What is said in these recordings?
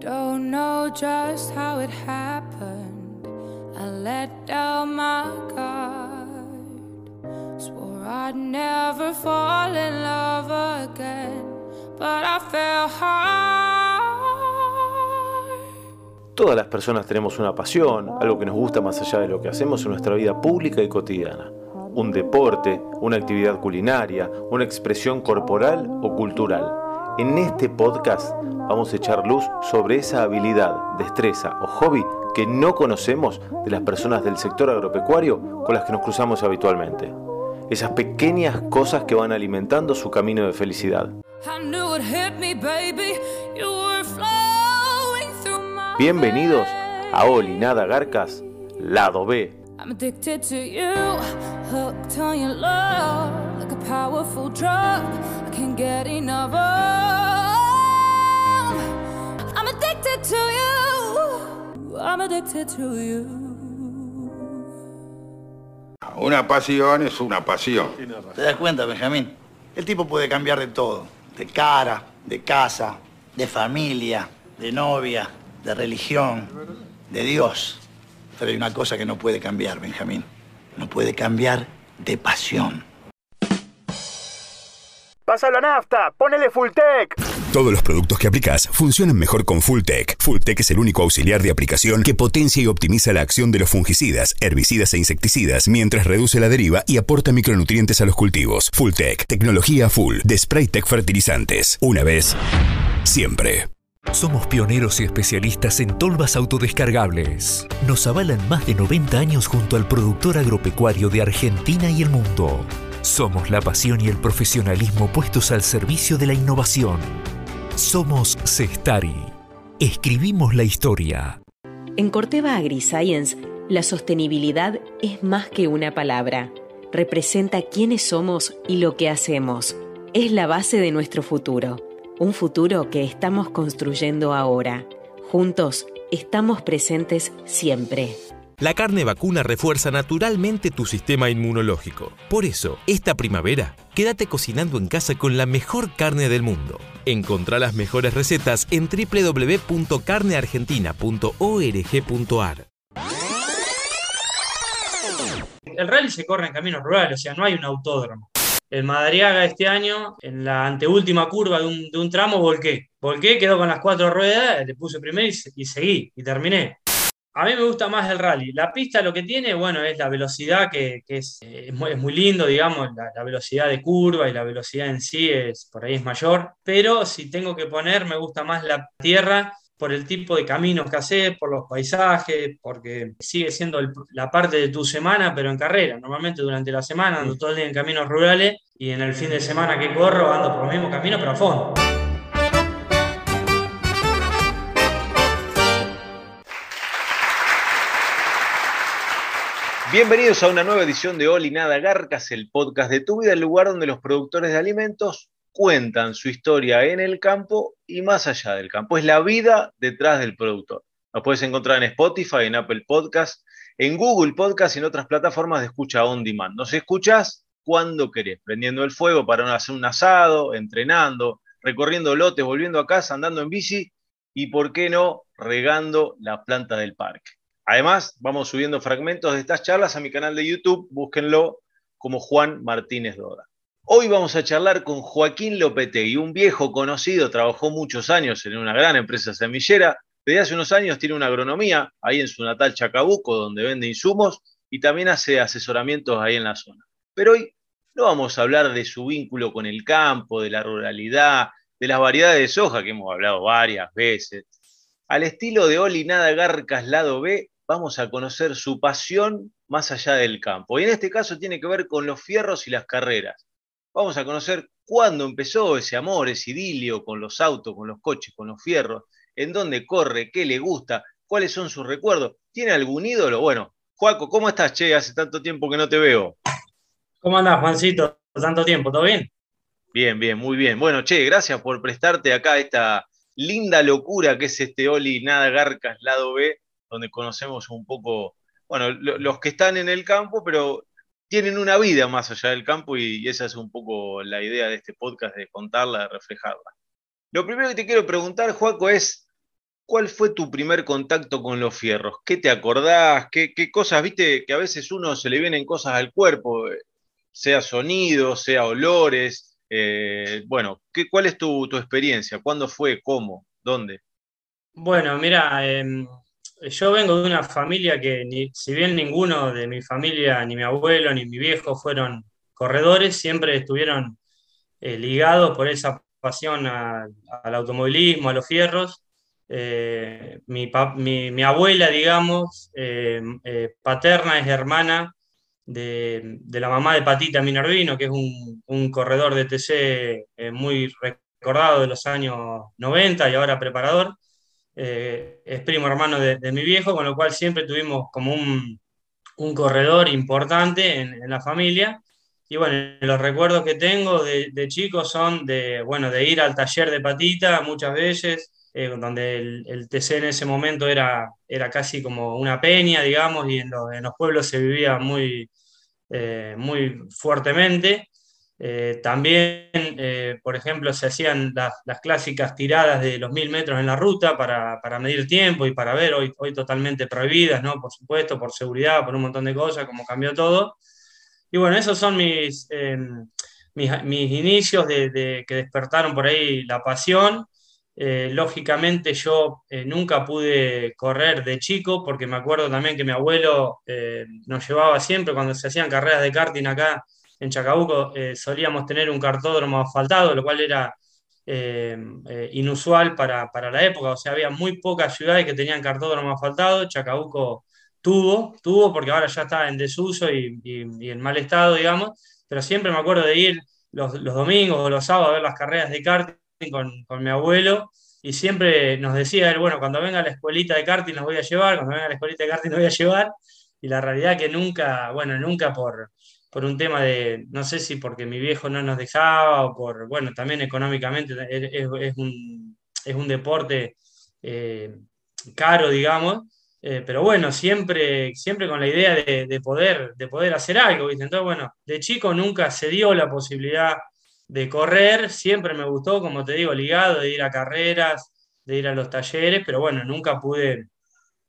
Don't know just how it happened. I let down my guard. Swore I'd never fall in love again, but I fell hard. Todas las personas tenemos una pasión, algo que nos gusta más allá de lo que hacemos en nuestra vida pública y cotidiana. Un deporte, una actividad culinaria, una expresión corporal o cultural. En este podcast vamos a echar luz sobre esa habilidad, destreza o hobby que no conocemos de las personas del sector agropecuario con las que nos cruzamos habitualmente. Esas pequeñas cosas que van alimentando su camino de felicidad. Bienvenidos a Oli Nada Garcas, lado B. I'm addicted to you, hooked on your love, like a powerful drug. I can't get enough of. I'm addicted to you. I'm addicted to you. Una pasión es una pasión. ¿Te das cuenta, Benjamín? El tipo puede cambiar de todo. De cara, de casa, de familia, de novia, de religión, de Dios. Pero hay una cosa que no puede cambiar, Benjamín. No puede cambiar de pasión. Pasa la nafta, ponele Fulltech. Todos los productos que aplicas funcionan mejor con Fulltech. Fulltech es el único auxiliar de aplicación que potencia y optimiza la acción de los fungicidas, herbicidas e insecticidas mientras reduce la deriva y aporta micronutrientes a los cultivos. Fulltech, tecnología full de Spraytech Fertilizantes. Una vez, siempre. Somos pioneros y especialistas en tolvas autodescargables. Nos avalan más de 90 años junto al productor agropecuario de Argentina y el mundo. Somos la pasión y el profesionalismo puestos al servicio de la innovación. Somos Cestari. Escribimos la historia. En Corteva AgriScience, la sostenibilidad es más que una palabra. Representa quiénes somos y lo que hacemos. Es la base de nuestro futuro. Un futuro que estamos construyendo ahora. Juntos, estamos presentes siempre. La carne vacuna refuerza naturalmente tu sistema inmunológico. Por eso, esta primavera, quédate cocinando en casa con la mejor carne del mundo. Encontrá las mejores recetas en www.carneargentina.org.ar. El rally se corre en caminos rurales, o sea, no hay un autódromo. El Madariaga este año, en la anteúltima curva de un, tramo, volqué. Volqué, quedó con las cuatro ruedas, le puse primero y seguí, y terminé. A mí me gusta más el rally. La pista lo que tiene, bueno, es la velocidad que, que es, eh, es muy, es muy lindo, digamos, la, la velocidad de curva y la velocidad en sí es, por ahí es mayor. Pero si tengo que poner, me gusta más la tierra por el tipo de caminos que haces, por los paisajes, porque sigue siendo el- la parte de tu semana, pero en carrera. Normalmente durante la semana ando todo el día en caminos rurales y en el fin de semana que corro ando por los mismos caminos, pero a fondo. Bienvenidos a una nueva edición de Oli Nada Garcas, el podcast de tu vida, el lugar donde los productores de alimentos cuentan su historia en el campo y más allá del campo. Es la vida detrás del productor. Nos puedes encontrar en Spotify, en Apple Podcast, en Google Podcast y en otras plataformas de escucha on demand. Nos escuchás cuando querés, prendiendo el fuego para hacer un asado, entrenando, recorriendo lotes, volviendo a casa, andando en bici y, por qué no, regando la planta del parque. Además, vamos subiendo fragmentos de estas charlas a mi canal de YouTube, búsquenlo como Juan Martínez Doda. Hoy vamos a charlar con Joaquín Lopetegui, un viejo conocido, trabajó muchos años en una gran empresa semillera, desde hace unos años tiene una agronomía ahí en su natal Chacabuco, donde vende insumos y también hace asesoramientos ahí en la zona. Pero hoy no vamos a hablar de su vínculo con el campo, de la ruralidad, de las variedades de soja que hemos hablado varias veces. Al estilo de Oli Nada Garcas Lado B, vamos a conocer su pasión más allá del campo. Y en este caso tiene que ver con los fierros y las carreras. Vamos a conocer cuándo empezó ese amor, ese idilio con los autos, con los coches, con los fierros, en dónde corre, qué le gusta, cuáles son sus recuerdos. ¿Tiene algún ídolo? Bueno, Joaco, ¿cómo estás, che? Hace tanto tiempo que no te veo. ¿Cómo andás, Juancito? Tanto tiempo, ¿todo bien? Bien, bien, muy bien. Bueno, che, gracias por prestarte acá esta linda locura que es este Oli Nada Garcas Lado B, donde conocemos un poco, bueno, lo- los que están en el campo, pero tienen una vida más allá del campo y, y esa es un poco la idea de este podcast, de contarla, de reflejarla. Lo primero que te quiero preguntar, Joaco, es, ¿cuál fue tu primer contacto con los fierros? ¿Qué te acordás? ¿Qué, cosas, viste, que a veces uno se le vienen cosas al cuerpo, eh, sea sonido, sea olores? Eh, bueno, ¿qué, ¿cuál es tu, experiencia? ¿Cuándo fue? ¿Cómo? ¿Dónde? Bueno, mira, em, yo vengo de una familia que, si bien ninguno de mi familia, ni mi abuelo, ni mi viejo fueron corredores, siempre estuvieron eh, ligados por esa pasión al automovilismo, a los fierros. Eh, mi, abuela, digamos, eh, eh, paterna es hermana de, la mamá de Patita Minervino, que es un, corredor de TC muy recordado de los años 90 y ahora preparador. Es primo hermano de, mi viejo, con lo cual siempre tuvimos como un, corredor importante en, la familia. Y bueno, los recuerdos que tengo de, de chico son de, bueno, de ir al taller de patita muchas veces, eh, donde el, TC en ese momento era, era casi como una peña, digamos, y en, los pueblos se vivía muy, eh, muy fuertemente. Eh, también, por ejemplo, se hacían las, clásicas tiradas de los mil metros en la ruta para, medir tiempo y para ver, hoy, hoy totalmente prohibidas, ¿no? Por supuesto, por seguridad, por un montón de cosas, como cambió todo. Y bueno, esos son mis, mis, inicios de, que despertaron por ahí la pasión. Eh, lógicamente yo eh, nunca pude correr de chico porque me acuerdo también que mi abuelo eh, nos llevaba siempre cuando se hacían carreras de karting acá en Chacabuco, solíamos tener un cartódromo asfaltado, lo cual era inusual para, la época, o sea, había muy pocas ciudades que tenían cartódromo asfaltado, Chacabuco tuvo, tuvo porque ahora ya está en desuso y, en mal estado, digamos, pero siempre me acuerdo de ir los, los domingos o los sábados a ver las carreras de karting con, con, mi abuelo. Y siempre nos decía él, bueno, cuando venga la escuelita de karting nos voy a llevar, cuando venga la escuelita de karting nos voy a llevar, y la realidad que nunca, bueno, nunca por, por un tema de, no sé si porque mi viejo no nos dejaba o por, bueno, también económicamente es, es, un, es un, deporte eh, caro, digamos, eh, pero bueno, siempre, siempre con la idea de, de, poder, de poder hacer algo, ¿viste? Entonces, bueno, de chico nunca se dio la posibilidad de correr, siempre me gustó, como te digo, ligado, de ir a carreras, de ir a los talleres, pero bueno, nunca pude,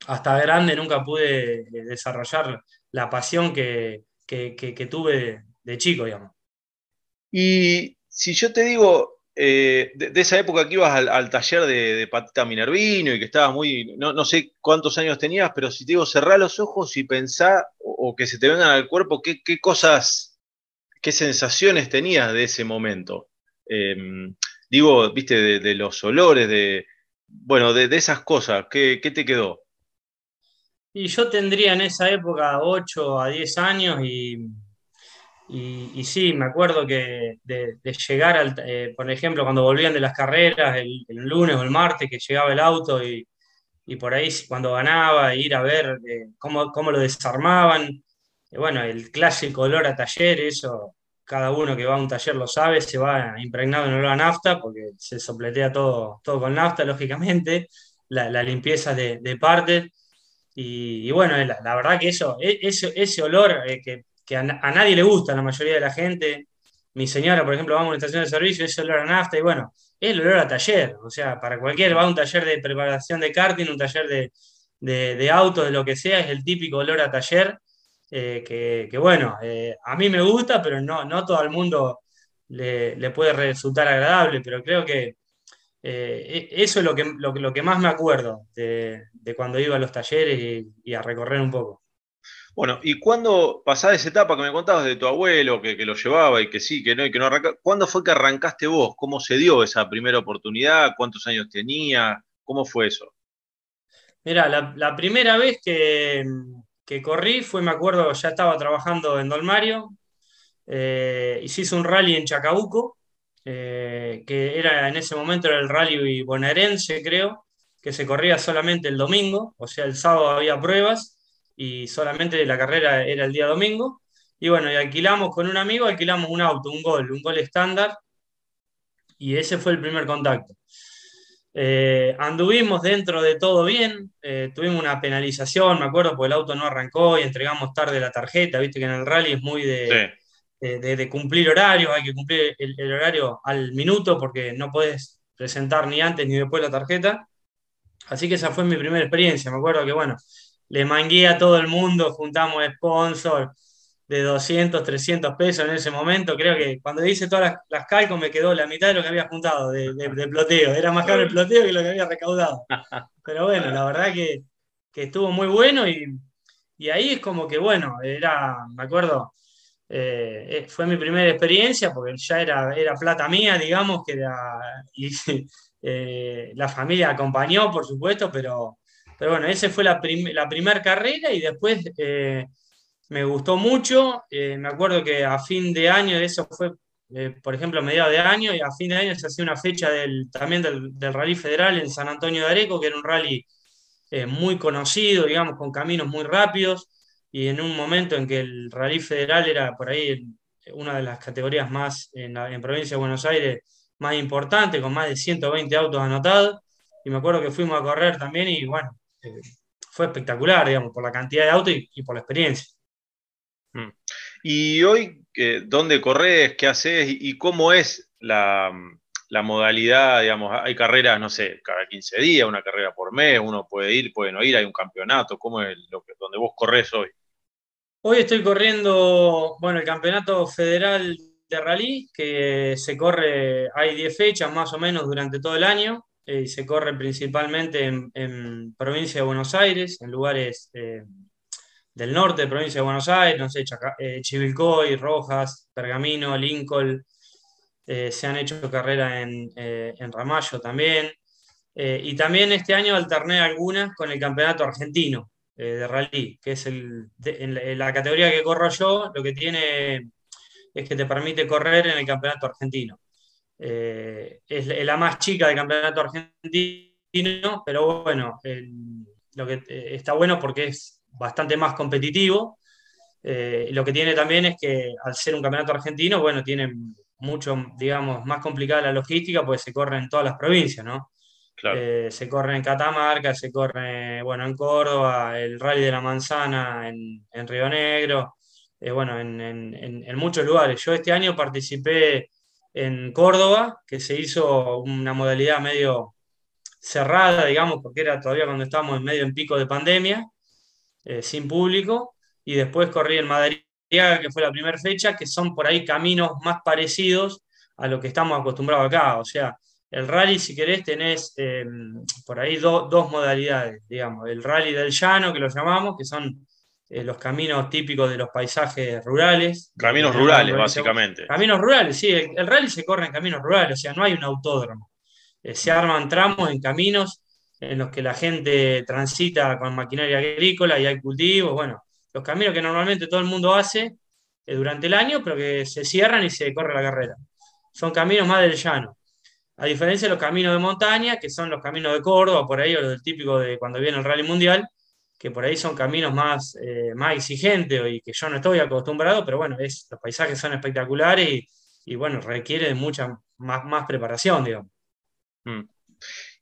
hasta grande, nunca pude eh, desarrollar la pasión que, tuve de, chico, digamos. Y si yo te digo, eh, de, esa época que ibas al, taller de, Patita Minervino y que estabas muy, no, sé cuántos años tenías, pero si te digo, cerrá los ojos y pensá, o, que se te vengan al cuerpo, qué, qué cosas qué sensaciones tenías de ese momento. Em, digo, viste, de, los olores, de, bueno, de, esas cosas, ¿qué, te quedó? Y yo tendría en esa época 8 a 10 años y, y, sí, me acuerdo que de, llegar, al, eh, por ejemplo, cuando volvían de las carreras, el, lunes o el martes, que llegaba el auto y, por ahí cuando ganaba, ir a ver eh, cómo, cómo, lo desarmaban, bueno, el clásico olor a taller, eso cada uno que va a un taller lo sabe, se va impregnado en olor a nafta, porque se sopletea todo, todo con nafta, lógicamente, la, limpieza de, de partes. Y, bueno, la, verdad que eso, e, ese, ese olor eh, que, a, nadie le gusta, a la mayoría de la gente, mi señora, por ejemplo, vamos a una estación de servicio, ese olor a nafta, y bueno, es el olor a taller, o sea, para cualquier, va a un taller de preparación de karting, un taller de, de, de autos, de lo que sea, es el típico olor a taller eh, que, bueno, eh, a mí me gusta, pero no, no todo el mundo le, puede resultar agradable, pero creo que eh, e, eso es lo que, lo, que más me acuerdo de, cuando iba a los talleres y, a recorrer un poco. Bueno, y cuando pasás esa etapa que me contabas de tu abuelo, que, lo llevaba y que sí, que no, y que no arranca, ¿cuándo fue que arrancaste vos? ¿Cómo se dio esa primera oportunidad? ¿Cuántos años tenía? ¿Cómo fue eso? Mira, la primera vez que, que corrí fue, me acuerdo, ya estaba trabajando en Dolmario, eh, y se hizo un rally en Chacabuco, eh, que era en ese momento era el rally bonaerense, creo, que se corría solamente el domingo, o sea, el sábado había pruebas y solamente la carrera era el día domingo. Y bueno, y alquilamos con un amigo, alquilamos un auto, un gol, un gol estándar, y ese fue el primer contacto. Eh, anduvimos dentro de todo bien, eh, tuvimos una penalización, me acuerdo, porque el auto no arrancó y entregamos tarde la tarjeta, viste que en el rally es muy de, de, cumplir horarios, hay que cumplir el, horario al minuto porque no puedes presentar ni antes ni después la tarjeta. Así que esa fue mi primera experiencia. Me acuerdo que, bueno, le mangué a todo el mundo, juntamos sponsor de 200, 300 pesos en ese momento. Creo que cuando hice todas las, las calcos me quedó la mitad de lo que había juntado de, de ploteo. Era más caro el ploteo que lo que había recaudado. Pero bueno, la verdad que, que estuvo muy bueno y, y, ahí es como que, bueno, era, me acuerdo, eh, fue mi primera experiencia porque ya era, era plata mía, digamos, que y, eh, la familia acompañó, por supuesto, pero, pero bueno, esa fue la, primera carrera y después eh, me gustó mucho. me acuerdo que a fin de año, eso fue, por ejemplo, a mediados de año, y a fin de año se hacía una fecha del, también del, del Rally Federal en San Antonio de Areco, que era un rally muy conocido, digamos, con caminos muy rápidos y en un momento en que el Rally Federal era por ahí una de las categorías más en la provincia de Buenos Aires más importante, con más de 120 autos anotados, y me acuerdo que fuimos a correr también y bueno, eh, fue espectacular, digamos, por la cantidad de autos y, por la experiencia. Mm. ¿Y hoy dónde corres, qué haces y cómo es la, la modalidad, digamos, hay carreras, no sé, cada 15 días, una carrera por mes, uno puede ir, puede no ir, hay un campeonato, ¿cómo es lo que, donde vos corres hoy? Hoy estoy corriendo, bueno, el campeonato federal de rally, que se corre, hay 10 fechas más o menos durante todo el año, eh, y se corre principalmente en, provincia de Buenos Aires, en lugares eh, del norte de provincia de Buenos Aires, no sé, eh, Chivilcoy, Rojas, Pergamino, Lincoln, se han hecho carrera en, eh, Ramallo también. Y también este año alterné algunas con el campeonato argentino de rally, que es el, en, la, categoría que corro yo, lo que tiene es que te permite correr en el campeonato argentino. es la más chica del campeonato argentino, pero bueno, lo que está bueno porque es bastante más competitivo. lo que tiene también es que al ser un campeonato argentino, bueno, tiene mucho, digamos, más complicada la logística, pues se corre en todas las provincias, ¿no? Eh, se corre en Catamarca, se corre, bueno, en Córdoba, el Rally de la Manzana en, Río Negro, eh, bueno, en, muchos lugares. Yo este año participé en Córdoba, que se hizo una modalidad medio cerrada, digamos, porque era todavía cuando estábamos en medio en pico de pandemia, eh, sin público, y después corrí en Madrid que fue la primera fecha, que son por ahí caminos más parecidos a lo que estamos acostumbrados acá. O sea, el rally, si querés, tenés eh, por ahí dos modalidades, digamos. El rally del llano, que lo llamamos, que son eh, los caminos típicos de los paisajes rurales. Caminos rurales, básicamente. Caminos rurales, sí. El, rally se corre en caminos rurales, o sea, no hay un autódromo. Eh, se arman tramos en caminos en los que la gente transita con maquinaria agrícola y hay cultivos, bueno, los caminos que normalmente todo el mundo hace eh, durante el año, pero que se cierran y se corre la carrera. Son caminos más del llano. A diferencia de los caminos de montaña, que son los caminos de Córdoba, por ahí, o los del típico de cuando viene el Rally Mundial, que por ahí son caminos más, eh, más exigentes y que yo no estoy acostumbrado, pero bueno, es, los paisajes son espectaculares y, bueno, requiere mucha más, más preparación, digamos. Mm.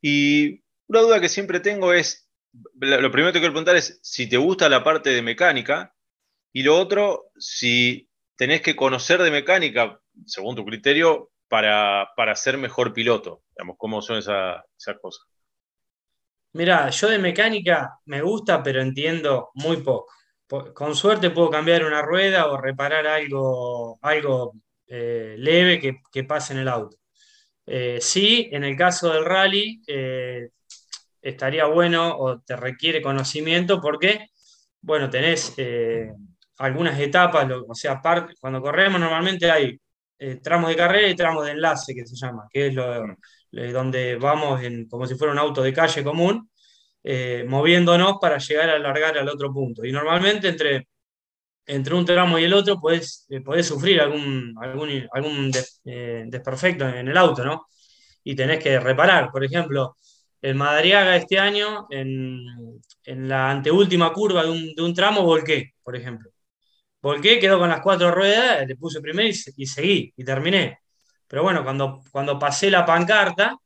Y una duda que siempre tengo es, lo primero que quiero preguntar es si te gusta la parte de mecánica y lo otro, si tenés que conocer de mecánica, según tu criterio, para, ser mejor piloto. Digamos, ¿cómo son esas cosas? Mira, yo de mecánica me gusta, pero entiendo muy poco. Con suerte puedo cambiar una rueda o reparar algo, algo eh, leve que, pase en el auto. Eh, sí, en el caso del rally, eh, estaría bueno o te requiere conocimiento porque, bueno, tenés algunas etapas, o sea, cuando corremos normalmente hay eh, tramos de carrera y tramos de enlace, que se llama, que es lo, donde vamos en, como si fuera un auto de calle común, eh, moviéndonos para llegar a alargar al otro punto. Y normalmente entre, entre un tramo y el otro puedes, sufrir algún, algún, algún desperfecto en el auto, ¿no? Y tenés que reparar. Por ejemplo, el Madariaga este año, en, la anteúltima curva de un, tramo, volqué, por ejemplo. Volqué, quedó con las cuatro ruedas, le puse primero y, seguí, y terminé. Pero bueno, cuando, cuando pasé la pancarta,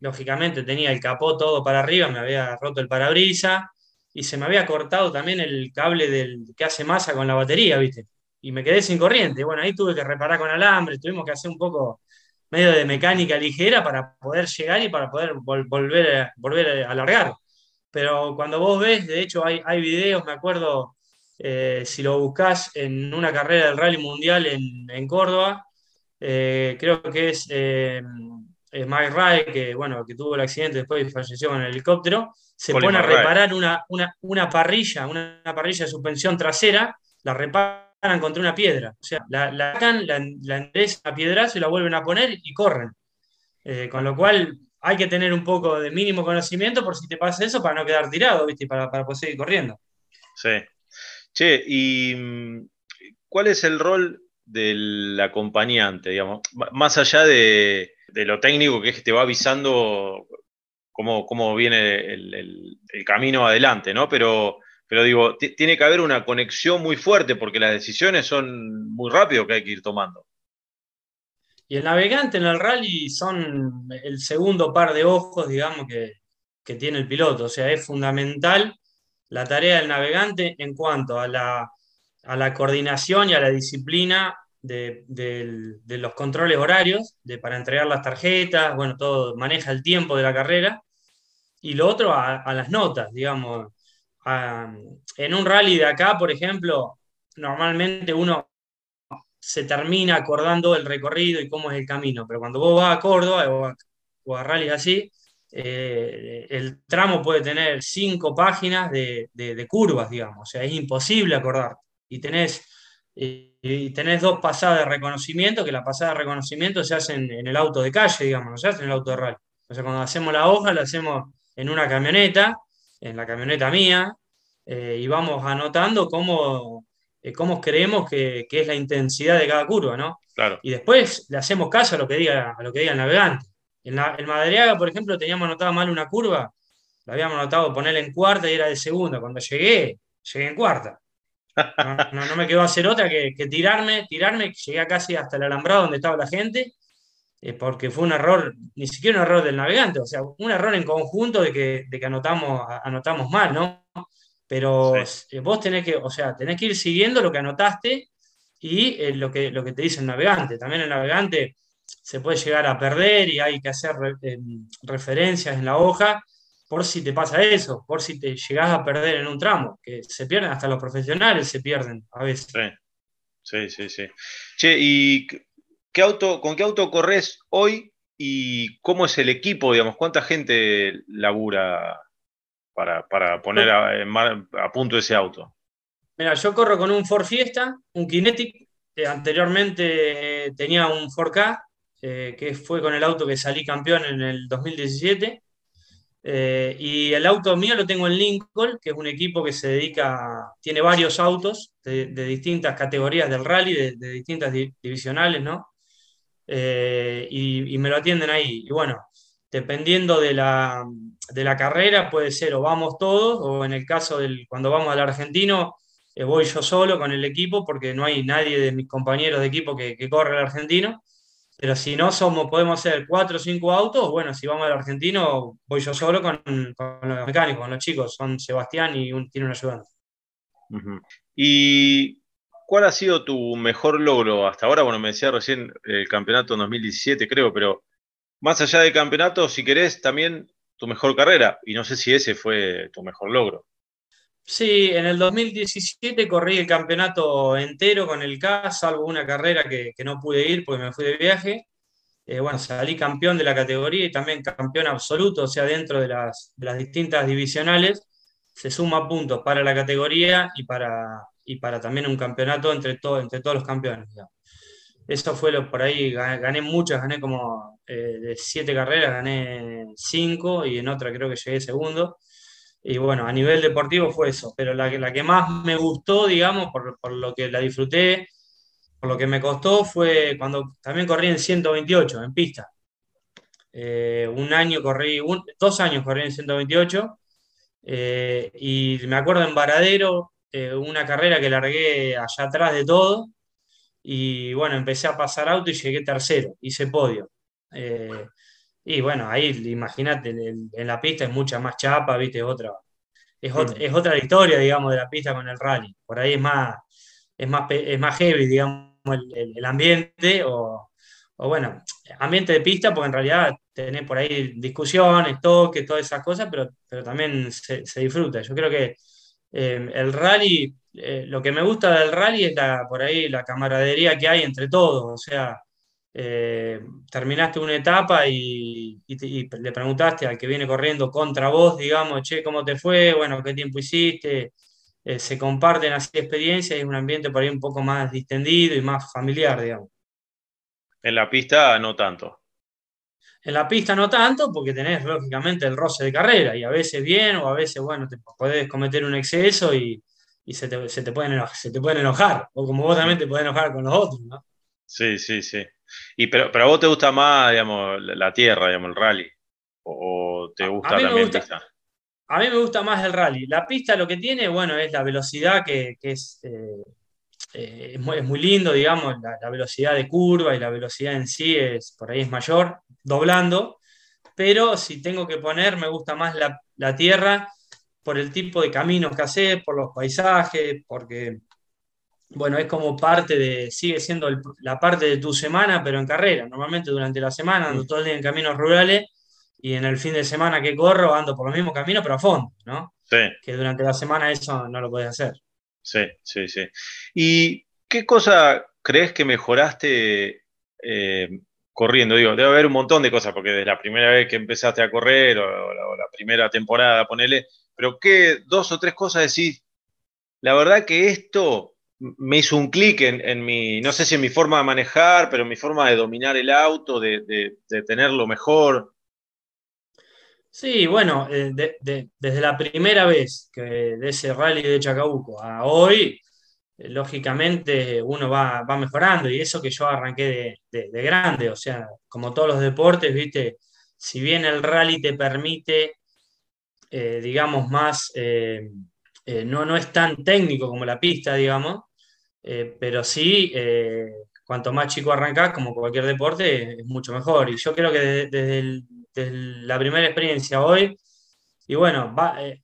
lógicamente tenía el capó todo para arriba, me había roto el parabrisa y se me había cortado también el cable del, que hace masa con la batería, ¿viste? Y me quedé sin corriente. Bueno, ahí tuve que reparar con alambre, tuvimos que hacer un poco medio de mecánica ligera para poder llegar y para poder volver, volver a alargar. Pero cuando vos ves, de hecho hay, hay videos, me acuerdo, eh, si lo buscás en una carrera del Rally Mundial en, Córdoba, eh, creo que es eh, Mike Ray, que, bueno, que tuvo el accidente después y falleció con el helicóptero, se pone a reparar una, una, parrilla, una, parrilla de suspensión trasera, la reparan contra una piedra. O sea, la, la sacan, la, la enderezan a piedrazo y la vuelven a poner y corren. con lo cual hay que tener un poco de mínimo conocimiento por si te pasa eso para no quedar tirado, ¿viste? Para, para poder seguir corriendo. Sí. Che, ¿y mm, cuál es el rol del acompañante, digamos? Más allá de, lo técnico que es que te va avisando cómo, cómo viene el, camino adelante, ¿no? Pero, pero digo, tiene que haber una conexión muy fuerte porque las decisiones son muy rápido que hay que ir tomando. Y el navegante en el rally son el segundo par de ojos, digamos, que, tiene el piloto. O sea, es fundamental la tarea del navegante en cuanto a la, coordinación y a la disciplina de, los controles horarios, de, para entregar las tarjetas, bueno, todo maneja el tiempo de la carrera. Y lo otro a, las notas, digamos. en un rally de acá, por ejemplo, normalmente uno se termina acordando el recorrido y cómo es el camino. Pero cuando vos vas a Córdoba o a, o así, eh, el tramo puede tener cinco páginas de, curvas, digamos. O sea, es imposible acordar. Y tenés, y tenés dos pasadas de reconocimiento, que la pasada de reconocimiento se hace en, el auto de calle, digamos, no se hace en el auto de rally. O sea, cuando hacemos la hoja, la hacemos en una camioneta, en la camioneta mía, eh, y vamos anotando cómo eh, cómo creemos que, es la intensidad de cada curva, ¿no? Claro. Y después le hacemos caso a lo que diga, a lo que diga el navegante. En, la, Madriaga, por ejemplo, teníamos anotado mal una curva, la habíamos anotado ponerla en cuarta y era de segunda. Cuando llegué, llegué en cuarta. No, me quedó hacer otra que, tirarme, tirarme, llegué casi hasta el alambrado donde estaba la gente, eh, porque fue un error, ni siquiera un error del navegante, o sea, un error en conjunto de que, de que anotamos, anotamos mal, ¿no? Pero eh, vos tenés que, o sea, tenés que ir siguiendo lo que anotaste y eh, lo, que, lo que te dice el navegante. También el navegante se puede llegar a perder y hay que hacer eh, referencias en la hoja por si te pasa eso, por si te llegás a perder en un tramo, que se pierden, hasta los profesionales se pierden a veces. Sí, sí, sí. Che, ¿y qué auto, con qué auto corres hoy y cómo es el equipo, digamos? ¿Cuánta gente labura para, poner a, punto ese auto? Mira, yo corro con un Ford Fiesta, un Kinetic. anteriormente tenía un 4K, eh, que fue con el auto que salí campeón en el 2017. Eh, y el auto mío lo tengo en Lincoln, que es un equipo que se dedica, tiene varios autos de, distintas categorías del rally, de, distintas divisionales, ¿no? Eh, y, me lo atienden ahí. Y bueno, dependiendo de la, de la carrera, puede ser o vamos todos, o en el caso del cuando vamos al argentino, voy yo solo con el equipo, porque no hay nadie de mis compañeros de equipo que, corre el argentino. Pero si no somos, podemos ser cuatro o cinco autos, bueno, si vamos al argentino, voy yo solo con, los mecánicos, con los chicos, son Sebastián y tiene un ayudante. ¿Y cuál ha sido tu mejor logro hasta ahora? Bueno, me decía recién el campeonato 2017, creo, pero más allá del campeonato, si querés, también tu mejor carrera. Y no sé si ese fue tu mejor logro. Sí, en el 2017 corrí el campeonato entero con el K, salvo una carrera que, no pude ir porque me fui de viaje. Eh, bueno, salí campeón de la categoría y también campeón absoluto, o sea, dentro de las, distintas divisionales, se suma puntos para la categoría y para, y para también un campeonato entre, entre todos los campeones. Eso fue lo por ahí, gané, muchas, gané como eh, de siete carreras, gané cinco y en otra creo que llegué segundo. Y bueno, a nivel deportivo fue eso, pero la, la que más me gustó, digamos, por, por, lo que la disfruté, por lo que me costó, fue cuando también corrí en 128, en pista. Eh, un año corrí, dos años corrí en 128, eh, y me acuerdo en Varadero, una carrera que largué allá atrás de todo, y bueno, empecé a pasar auto y llegué tercero, hice podio. Y bueno, ahí imagínate, en, la pista es mucha más chapa, viste, otra, es, otra, mm. es otra historia, digamos, de la pista con el rally. Por ahí es más, es más, es más heavy, digamos, el, ambiente o, o bueno, ambiente de pista, porque en realidad tenés por ahí discusiones, toques, todas esas cosas, pero, pero también se, disfruta. Yo creo que eh, el rally, eh, lo que me gusta del rally es la, por ahí la camaradería que hay entre todos, o sea, eh, terminaste una etapa y, le preguntaste al que viene corriendo contra vos, digamos, che, ¿cómo te fue? Bueno, ¿qué tiempo hiciste? se comparten así experiencias y es un ambiente por ahí un poco más distendido y más familiar, digamos. En la pista no tanto. En la pista no tanto, porque tenés lógicamente el roce de carrera, y a veces bien, o a veces, bueno, te podés cometer un exceso y, se, te, pueden enojar, se te pueden enojar, o como vos también te podés enojar con los otros, ¿no? Sí, sí, sí. Y pero, pero a vos te gusta más, digamos, la tierra, digamos, el rally, o, te gusta también pista. A mí me gusta más el rally. La pista lo que tiene, bueno, es la velocidad que, es eh, eh, es, muy, lindo, digamos, la, velocidad de curva y la velocidad en sí es, por ahí es mayor, doblando, pero si tengo que poner, me gusta más la, tierra por el tipo de caminos que hace, por los paisajes, porque, bueno, es como parte de, sigue siendo la parte de tu semana, pero en carrera. Normalmente durante la semana ando todo el día en caminos rurales y en el fin de semana que corro ando por los mismos caminos, pero a fondo, ¿no? Sí. Que durante la semana eso no lo puedes hacer. Sí, sí, sí. ¿Y qué cosa crees que mejoraste eh, corriendo? Digo, debe haber un montón de cosas, porque desde la primera vez que empezaste a correr o, la, primera temporada, ponele, pero ¿qué dos o tres cosas decís? La verdad que esto me hizo un clic en, mi, no sé si en mi forma de manejar, pero en mi forma de dominar el auto, de, tenerlo mejor. Sí, bueno, eh, desde la primera vez que de ese rally de Chacabuco a hoy, eh, lógicamente uno va, mejorando y eso que yo arranqué de, grande, o sea, como todos los deportes, viste, si bien el rally te permite, eh, digamos, más, no, no es tan técnico como la pista, digamos, pero sí, cuanto más chico arrancás, como cualquier deporte, es mucho mejor. Y yo creo que desde la primera experiencia hoy. Y bueno, eh,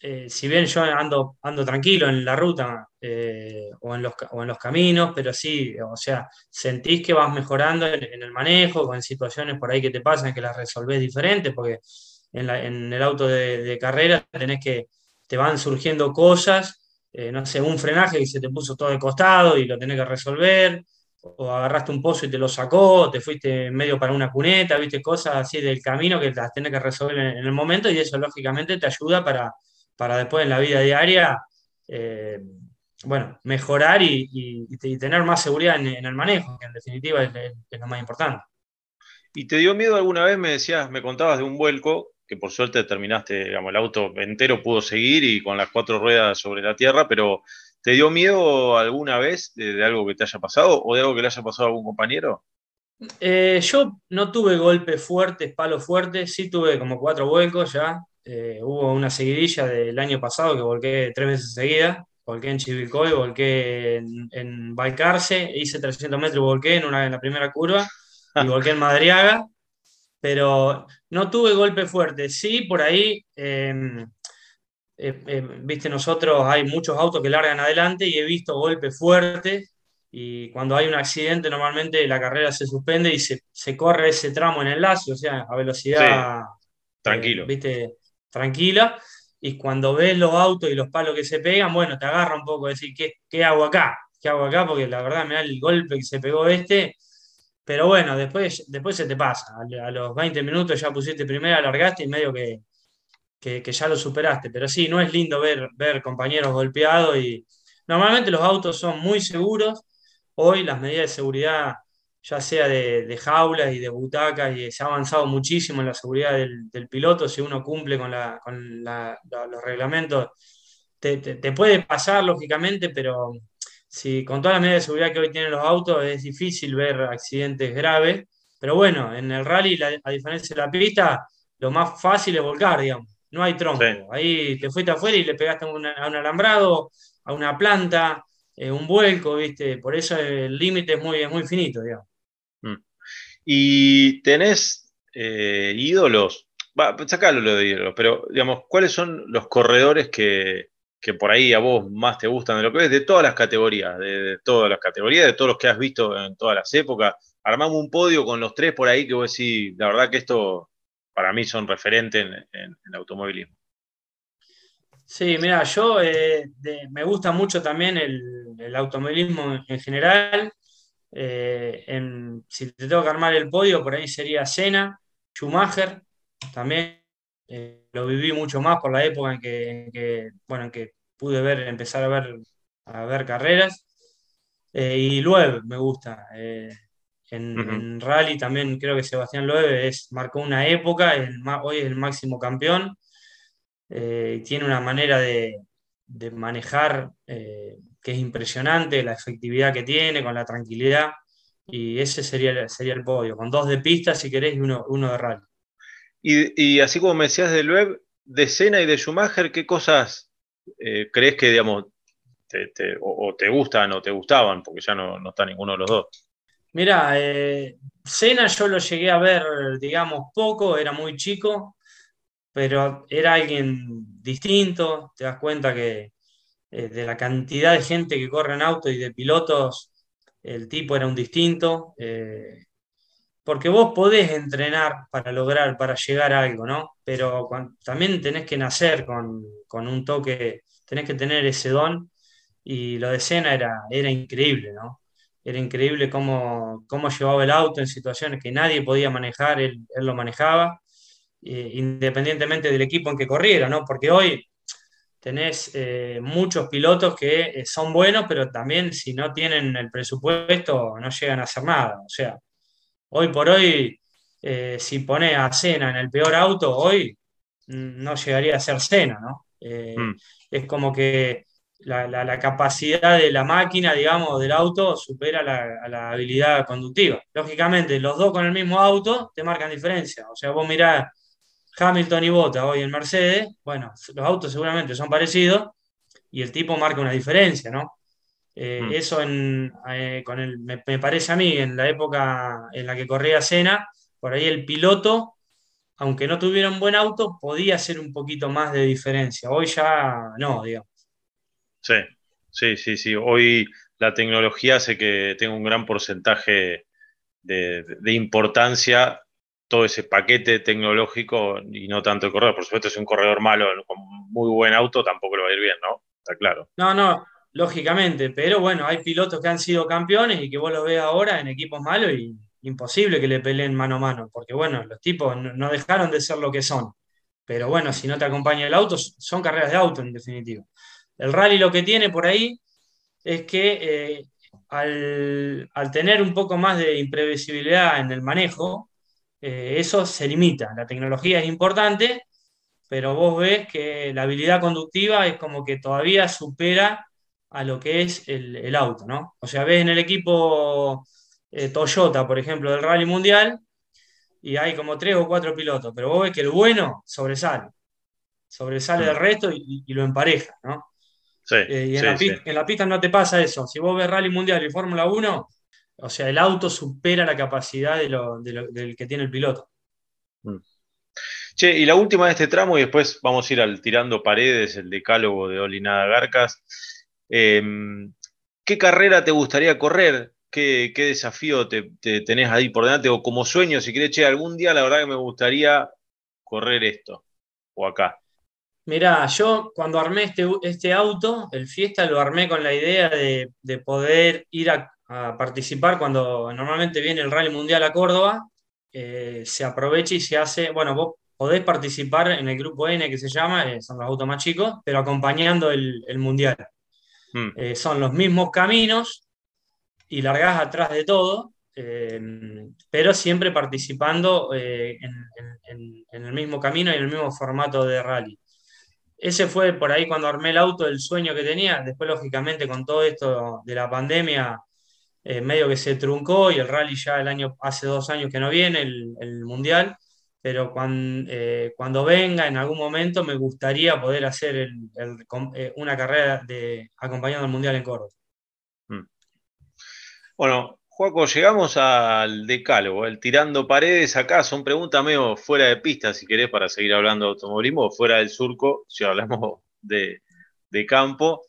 eh, si bien yo ando, ando tranquilo en la ruta eh, o, en los, en los caminos, pero sí, o sea, sentís que vas mejorando en, el manejo, con situaciones por ahí que te pasan que las resolvés diferente, porque en, el auto de, carrera tenés que, te van surgiendo cosas, no sé, un frenaje que se te puso todo de costado y lo tenés que resolver, o agarraste un pozo y te lo sacó, te fuiste medio para una cuneta, viste cosas así del camino que las tenés que resolver en, el momento y eso lógicamente te ayuda para, para después en la vida diaria, eh, bueno, mejorar y, tener más seguridad en, el manejo, que en definitiva es, lo más importante. ¿Y te dio miedo alguna vez? Me decías, me contabas de un vuelco, que por suerte terminaste, digamos, el auto entero pudo seguir y con las cuatro ruedas sobre la tierra, pero ¿Te dio miedo alguna vez de, algo que te haya pasado o de algo que le haya pasado a algún compañero? Eh, yo no tuve golpes fuertes, palos fuertes, sí tuve como cuatro vuelcos ya. Eh, hubo una seguidilla del año pasado que volqué tres veces seguida. Volqué en Chivilcoy, volqué en, en Balcarce, hice 300 metros, volqué en, una, en la primera curva y volqué en Madriaga. Pero no tuve golpes fuertes. Sí, por ahí em, eh, eh, viste, nosotros hay muchos autos que largan adelante y he visto golpes fuertes y cuando hay un accidente normalmente la carrera se suspende y se, corre ese tramo en el lazo, o sea, a velocidad tranquilo. Eh, viste, tranquila. Y cuando ves los autos y los palos que se pegan, bueno, te agarra un poco decir, ¿qué, qué hago acá? ¿Qué hago acá? Porque la verdad me da el golpe que se pegó este. Pero bueno, después, después se te pasa. A, los 20 minutos ya pusiste primera, alargaste y medio que, que, ya lo superaste. Pero sí, no es lindo ver, ver compañeros golpeados y normalmente los autos son muy seguros. Hoy las medidas de seguridad, ya sea de, jaulas y de butacas, y se ha avanzado muchísimo en la seguridad del, piloto. Si uno cumple con, los reglamentos, te, puede pasar, lógicamente, pero si con todas las medidas de seguridad que hoy tienen los autos es difícil ver accidentes graves. Pero bueno, en el rally, a diferencia de la pista, lo más fácil es volcar, digamos no hay tronco. Ahí te fuiste afuera y le pegaste a, un alambrado, a una planta, eh, un vuelco, ¿viste? Por eso el límite es muy, muy finito, digamos. Mm. ¿Y tenés eh, ídolos? Va, sacalo lo de ídolos, pero digamos, ¿cuáles son los corredores que, por ahí a vos más te gustan de lo que ves? De todas las categorías, de, todas las categorías, de todos los que has visto en todas las épocas. armamos un podio con los tres por ahí que vos decís, la verdad que esto para mí son referentes en, el automovilismo. Sí, mira, yo eh, me gusta mucho también el, automovilismo en, general. Eh, si te tengo que armar el podio, por ahí sería Senna, Schumacher, también eh, lo viví mucho más por la época en que, bueno, en que pude ver, empezar a ver, a ver carreras. y Loeb me gusta. En, rally también creo que Sebastián Loeb es, marcó una época, hoy es el máximo campeón. Eh, tiene una manera de, manejar eh, que es impresionante, la efectividad que tiene, con la tranquilidad. Y ese sería, sería el podio, con dos de pista si querés y uno, uno de rally. Y, así como me decías de Loeb, de Senna y de Schumacher, ¿qué cosas eh, crees que, digamos, te, o, te gustan o te gustaban? Porque ya no, no está ninguno de los dos. Mira, eh, Senna yo lo llegué a ver, digamos, poco, era muy chico, pero era alguien distinto, te das cuenta que eh, de la cantidad de gente que corre en auto y de pilotos, el tipo era un distinto, eh, porque vos podés entrenar para lograr, para llegar a algo, ¿no? Pero también tenés que nacer con, con, un toque, tenés que tener ese don, y lo de Senna era, era increíble, ¿no? Era increíble cómo, cómo llevaba el auto en situaciones que nadie podía manejar, él, lo manejaba, eh, independientemente del equipo en que corriera, ¿no? Porque hoy tenés eh, muchos pilotos que eh, son buenos, pero también si no tienen el presupuesto no llegan a hacer nada. O sea, hoy por hoy, si pone a Cena en el peor auto, hoy mm, no llegaría a ser Cena, ¿no? Mm. Es como que la, capacidad de la máquina, digamos, del auto supera la, habilidad conductiva. Lógicamente, los dos con el mismo auto te marcan diferencia. O sea, vos mirás Hamilton y Bota hoy en Mercedes, bueno, los autos seguramente son parecidos y el tipo marca una diferencia, ¿no? Eh, mm. Eso en, eh, con el, me, parece a mí, en la época en la que corría Senna, por ahí el piloto, aunque no tuviera un buen auto, podía hacer un poquito más de diferencia. Hoy ya no, digamos. Sí, sí, sí, sí. Hoy la tecnología hace que tenga un gran porcentaje de, importancia todo ese paquete tecnológico y no tanto el corredor. Por supuesto, si un corredor malo con muy buen auto tampoco lo va a ir bien, ¿no? Está claro. No, no, lógicamente, pero bueno, hay pilotos que han sido campeones y que vos los ves ahora en equipos malos y imposible que le peleen mano a mano, porque bueno, los tipos no dejaron de ser lo que son. Pero bueno, si no te acompaña el auto, son carreras de auto en definitiva. El rally lo que tiene por ahí es que eh, al, tener un poco más de imprevisibilidad en el manejo, eh, eso se limita. La tecnología es importante, pero vos ves que la habilidad conductiva es como que todavía supera a lo que es el, auto, ¿no? O sea, ves en el equipo eh, Toyota, por ejemplo, del Rally Mundial, y hay como tres o cuatro pilotos, pero vos ves que el bueno sobresale, sobresale del resto y, y lo empareja, ¿no? Eh, y en, la pista, no te pasa eso. Si vos ves Rally Mundial y Fórmula 1, o sea, el auto supera la capacidad del que tiene el piloto. Mm. Che, y la última de este tramo, y después vamos a ir al tirando paredes, el decálogo de Olinada Garcas. Em, ¿Qué carrera te gustaría correr? ¿Qué, desafío te, tenés ahí por delante? O como sueño, si querés, che, algún día la verdad que me gustaría correr esto, o acá. Mirá, yo cuando armé este, este, auto, el Fiesta, lo armé con la idea de, poder ir a, participar cuando normalmente viene el Rally Mundial a Córdoba, se aprovecha y se hace, bueno, vos podés participar en el grupo N que se llama, eh, son los autos más chicos, pero acompañando el, Mundial. Hmm. Eh, son los mismos caminos y largás atrás de todo, pero siempre participando en, en el mismo camino y en el mismo formato de rally ese fue por ahí cuando armé el auto, el sueño que tenía. Después, lógicamente, con todo esto de la pandemia, eh, medio que se truncó y el rally ya el año, hace dos años que no viene, el, mundial. Pero eh, cuando, venga en algún momento me gustaría poder hacer eh, una carrera de acompañando al mundial en Córdoba. Mm. Bueno, Juaco, llegamos al decálogo, el tirando paredes acá, son preguntas medio fuera de pista, si querés, para seguir hablando de automovilismo, fuera del surco, si hablamos de, campo.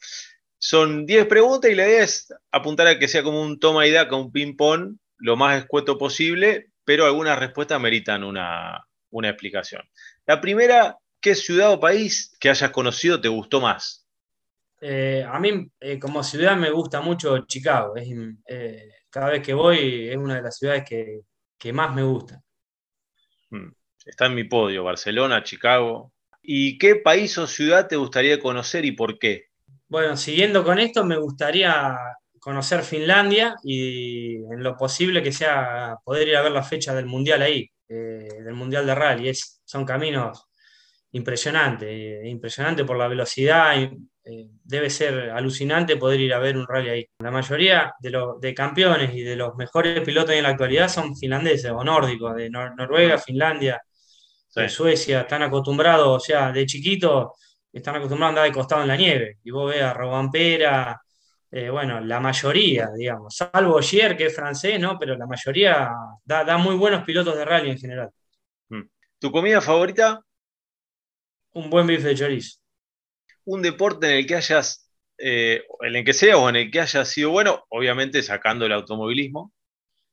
Son 10 preguntas y la idea es apuntar a que sea como un toma y daca, un ping-pong. lo más escueto posible, pero algunas respuestas meritan una, una explicación. La primera, ¿qué ciudad o país que hayas conocido te gustó más? Eh, a mí, eh, como ciudad, me gusta mucho Chicago. Es, eh, cada vez que voy, es una de las ciudades que, que más me gusta. Mm, Está en mi podio, Barcelona, Chicago. ¿Y qué país o ciudad te gustaría conocer y por qué? Bueno, siguiendo con esto, me gustaría conocer Finlandia y en lo posible que sea poder ir a ver la fecha del Mundial ahí, eh, del Mundial de Rally. Es, son caminos impresionantes, eh, impresionante por la velocidad, eh, debe ser alucinante poder ir a ver un rally ahí. La mayoría de, los de campeones y de los mejores pilotos en la actualidad son finlandeses o nórdicos, de Nor- Noruega, Finlandia, de Suecia, están acostumbrados, o sea, de chiquito están acostumbrados a andar de costado en la nieve. Y vos ves a Robampera, eh, bueno, la mayoría, digamos, salvo Gier, que es francés, ¿no? Pero la mayoría da, da muy buenos pilotos de rally en general. Mm. ¿Tu comida favorita? Un buen bife de chorizo. Un deporte en el que hayas, eh, en el que sea o en el que hayas sido bueno, obviamente sacando el automovilismo.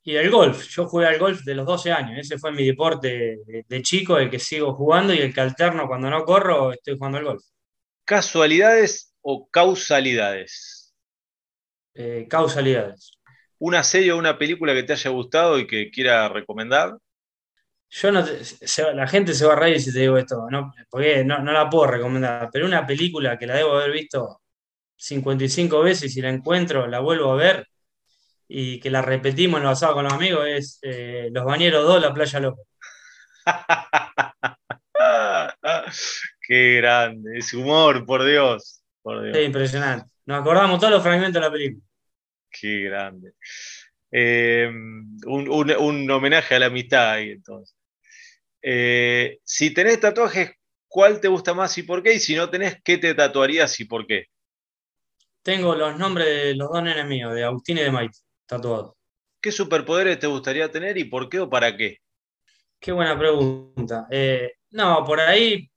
Y el golf, yo jugué al golf de los 12 años, ese fue mi deporte de, de chico, el que sigo jugando y el que alterno cuando no corro, estoy jugando al golf. ¿Casualidades o causalidades? Eh, causalidades. ¿Una serie o una película que te haya gustado y que quiera recomendar? Yo no te- se- la gente se va a reír si te digo esto, ¿no? Porque no, no la puedo recomendar, pero una película que la debo haber visto 55 veces y si la encuentro, la vuelvo a ver y que la repetimos en los asados con los amigos es eh, Los Bañeros 2, La Playa Loca. Qué grande, ese humor, por Dios, por Dios. Es impresionante. Nos acordamos todos los fragmentos de la película. Qué grande. Eh, un, un- un homenaje a la amistad ahí, entonces. Eh, si tenés tatuajes, ¿cuál te gusta más y por qué? Y si no tenés, ¿qué te tatuarías y por qué? Tengo los nombres de los dos nenes míos, de Agustín y de Maite, tatuados. ¿Qué superpoderes te gustaría tener y por qué o para qué? Qué buena pregunta. Eh, no, por ahí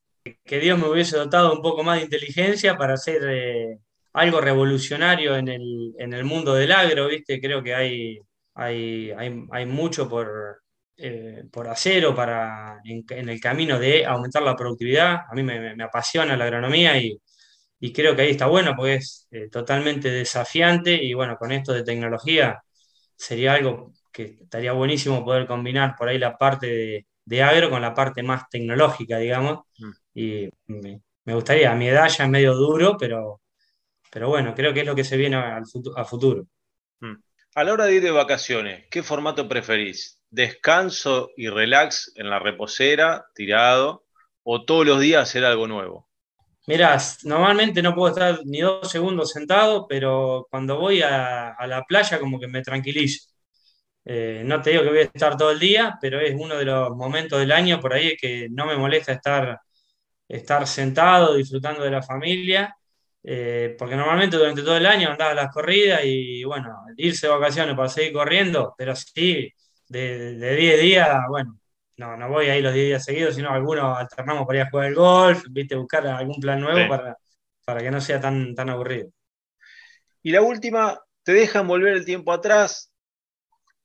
que Dios me hubiese dotado un poco más de inteligencia para hacer eh, algo revolucionario en el, en el mundo del agro, ¿viste? Creo que hay, hay, hay, hay mucho por, eh, por hacer o para, en, en el camino de aumentar la productividad. A mí me, me- apasiona la agronomía y, y creo que ahí está bueno porque es eh, totalmente desafiante y bueno, con esto de tecnología sería algo que estaría buenísimo poder combinar por ahí la parte de, de agro con la parte más tecnológica, digamos. Mm. Y me, me gustaría, a mi edad ya es medio duro, pero, pero bueno, creo que es lo que se viene al futu- a futuro. Mm. A la hora de ir de vacaciones, ¿qué formato preferís? ¿Descanso y relax en la reposera, tirado? ¿O todos los días hacer algo nuevo? Mirá, normalmente no puedo estar ni dos segundos sentado, pero cuando voy a, a la playa como que me tranquilizo. Eh, no te digo que voy a estar todo el día, pero es uno de los momentos del año por ahí que no me molesta estar, estar sentado, disfrutando de la familia, eh, porque normalmente durante todo el año andaba a las corridas y bueno, irse de vacaciones para seguir corriendo, pero sí, de, de 10 días, bueno, no, no voy a ir los 10 días seguidos, sino algunos alternamos para ir a jugar al golf, viste, buscar algún plan nuevo Sí. para, para que no sea tan, tan aburrido. Y la última, ¿te dejan volver el tiempo atrás?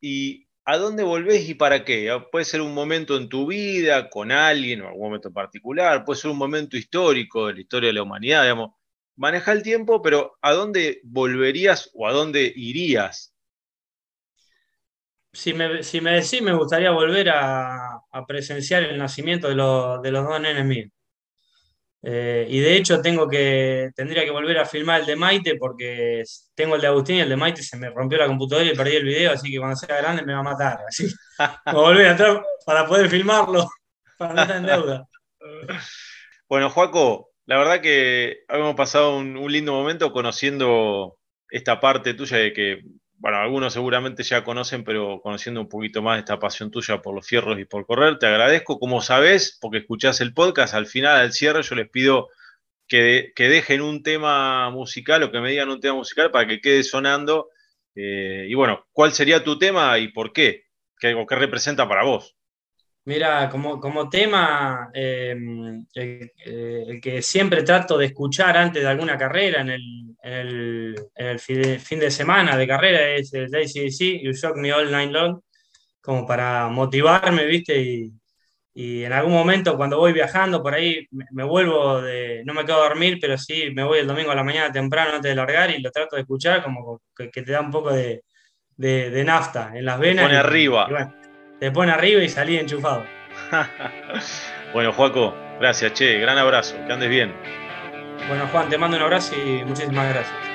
¿Y a dónde volvés y para qué? Ah, Puede ser un momento en tu vida, con alguien, o algún momento particular, puede ser un momento histórico de la historia de la humanidad, digamos. Maneja el tiempo, pero ¿a dónde volverías o a dónde irías? Si me, si me decís, me gustaría volver a, a presenciar el nacimiento de, los- de los dos nenes míos. Eh, y de hecho tengo que, tendría que volver a filmar el de Maite porque tengo el de Agustín y el de Maite se me rompió la computadora y perdí el video, así que cuando sea grande me va a matar. Así, a volver a entrar para poder filmarlo, para no estar en deuda. Bueno, Joaco, la verdad que hemos pasado un, lindo momento conociendo esta parte tuya de que, bueno, algunos seguramente ya conocen, pero conociendo un poquito más esta pasión tuya por los fierros y por correr, te agradezco. Como sabés, porque escuchás el podcast, al final, al cierre, yo les pido que, que dejen un tema musical o que me digan un tema musical para que quede sonando. Eh, y bueno, ¿cuál sería tu tema y por qué? ¿Qué, qué representa para vos? Mira, como, como tema, eh, el, el que siempre trato de escuchar antes de alguna carrera en el, en el, en el fin, de semana de carrera es el ACDC, You Shock Me All Night Long, como para motivarme, ¿viste? Y, y en algún momento cuando voy viajando por ahí me, me vuelvo de, no me quedo a dormir, pero sí me voy el domingo a la mañana temprano antes de largar y lo trato de escuchar como que, que te da un poco de, de, de nafta en las venas. pone y- arriba. y bueno, te pone arriba y salí enchufado. bueno, Juaco, gracias, che, gran abrazo, que andes bien. Bueno, Juan, te mando un abrazo y muchísimas gracias.